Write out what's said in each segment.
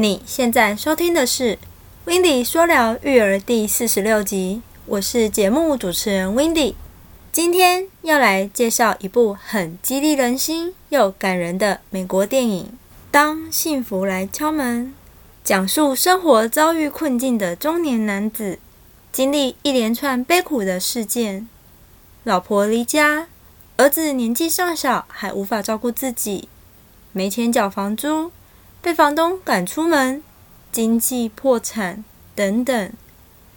你现在收听的是《w i n d y 说聊育儿》第四十六集，我是节目主持人 w i n d y 今天要来介绍一部很激励人心又感人的美国电影《当幸福来敲门》，讲述生活遭遇困境的中年男子，经历一连串悲苦的事件，老婆离家，儿子年纪尚小还无法照顾自己，没钱缴房租。被房东赶出门，经济破产等等。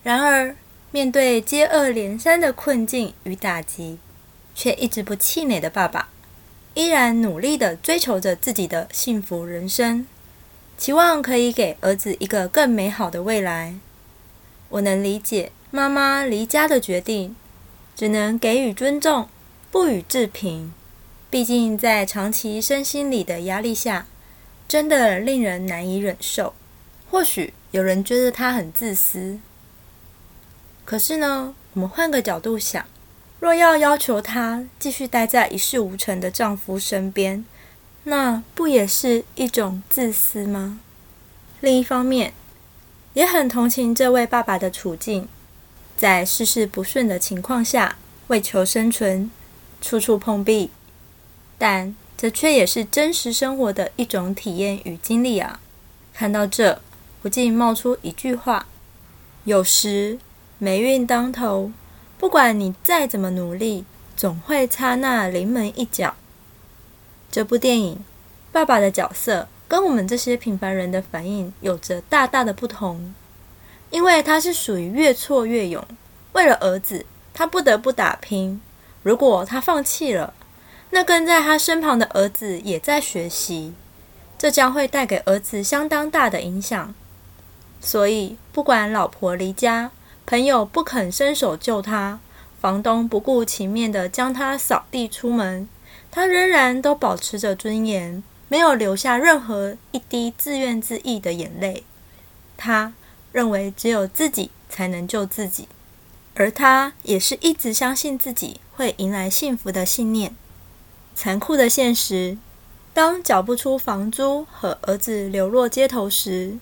然而，面对接二连三的困境与打击，却一直不气馁的爸爸，依然努力的追求着自己的幸福人生，期望可以给儿子一个更美好的未来。我能理解妈妈离家的决定，只能给予尊重，不予置评。毕竟，在长期身心里的压力下。真的令人难以忍受。或许有人觉得她很自私，可是呢，我们换个角度想，若要要求她继续待在一事无成的丈夫身边，那不也是一种自私吗？另一方面，也很同情这位爸爸的处境，在事事不顺的情况下，为求生存，处处碰壁，但。这却也是真实生活的一种体验与经历啊！看到这，不禁冒出一句话：有时霉运当头，不管你再怎么努力，总会差那临门一脚。这部电影，爸爸的角色跟我们这些平凡人的反应有着大大的不同，因为他是属于越挫越勇，为了儿子，他不得不打拼。如果他放弃了，那跟在他身旁的儿子也在学习，这将会带给儿子相当大的影响。所以，不管老婆离家，朋友不肯伸手救他，房东不顾情面的将他扫地出门，他仍然都保持着尊严，没有留下任何一滴自怨自艾的眼泪。他认为只有自己才能救自己，而他也是一直相信自己会迎来幸福的信念。残酷的现实，当缴不出房租和儿子流落街头时，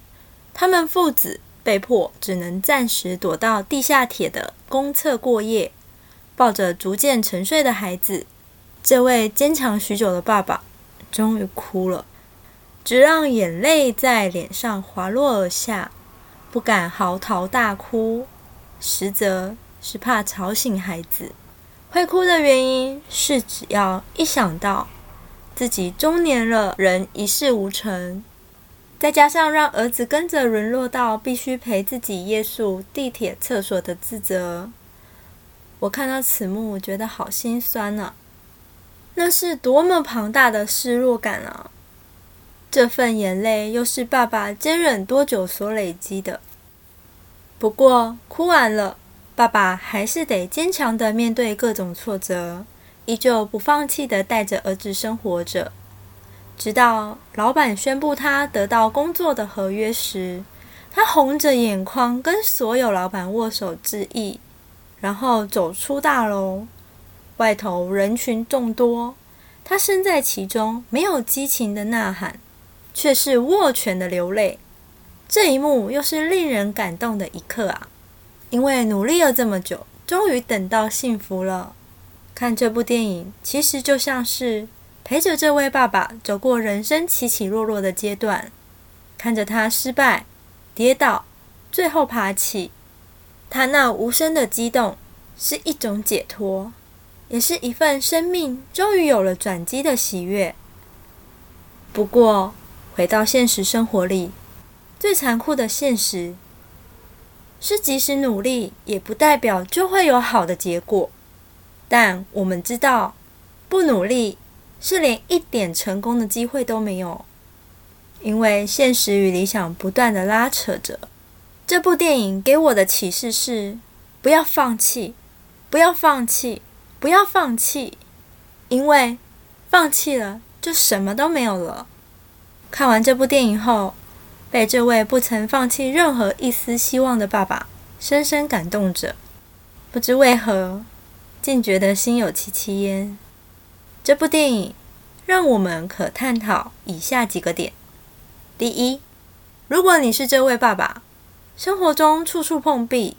他们父子被迫只能暂时躲到地下铁的公厕过夜，抱着逐渐沉睡的孩子。这位坚强许久的爸爸终于哭了，只让眼泪在脸上滑落而下，不敢嚎啕大哭，实则是怕吵醒孩子。会哭的原因是，只要一想到自己中年了，人一事无成，再加上让儿子跟着沦落到必须陪自己夜宿地铁厕所的自责，我看到此幕，觉得好心酸啊！那是多么庞大的失落感啊！这份眼泪又是爸爸坚忍多久所累积的？不过哭完了。爸爸还是得坚强的面对各种挫折，依旧不放弃的带着儿子生活着，直到老板宣布他得到工作的合约时，他红着眼眶跟所有老板握手致意，然后走出大楼。外头人群众多，他身在其中，没有激情的呐喊，却是握拳的流泪。这一幕又是令人感动的一刻啊！因为努力了这么久，终于等到幸福了。看这部电影，其实就像是陪着这位爸爸走过人生起起落落的阶段，看着他失败、跌倒，最后爬起，他那无声的激动是一种解脱，也是一份生命终于有了转机的喜悦。不过，回到现实生活里，最残酷的现实。是，即使努力，也不代表就会有好的结果。但我们知道，不努力是连一点成功的机会都没有。因为现实与理想不断的拉扯着。这部电影给我的启示是：不要放弃，不要放弃，不要放弃。因为放弃了，就什么都没有了。看完这部电影后。被这位不曾放弃任何一丝希望的爸爸深深感动着，不知为何，竟觉得心有戚戚焉。这部电影让我们可探讨以下几个点：第一，如果你是这位爸爸，生活中处处碰壁，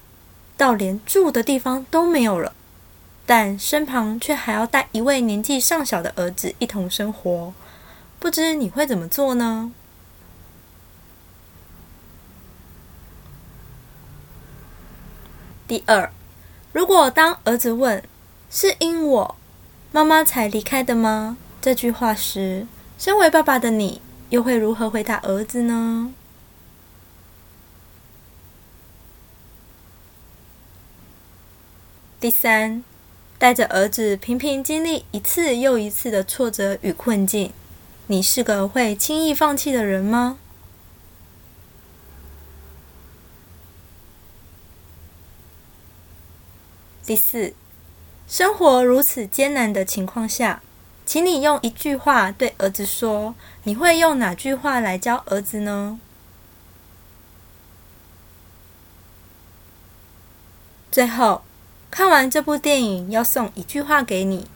到连住的地方都没有了，但身旁却还要带一位年纪尚小的儿子一同生活，不知你会怎么做呢？第二，如果当儿子问“是因我妈妈才离开的吗”这句话时，身为爸爸的你又会如何回答儿子呢？第三，带着儿子频频经历一次又一次的挫折与困境，你是个会轻易放弃的人吗？第四，生活如此艰难的情况下，请你用一句话对儿子说。你会用哪句话来教儿子呢？最后，看完这部电影，要送一句话给你：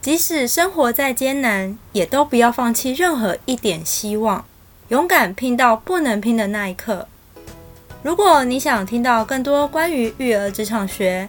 即使生活再艰难，也都不要放弃任何一点希望，勇敢拼到不能拼的那一刻。如果你想听到更多关于育儿职场学，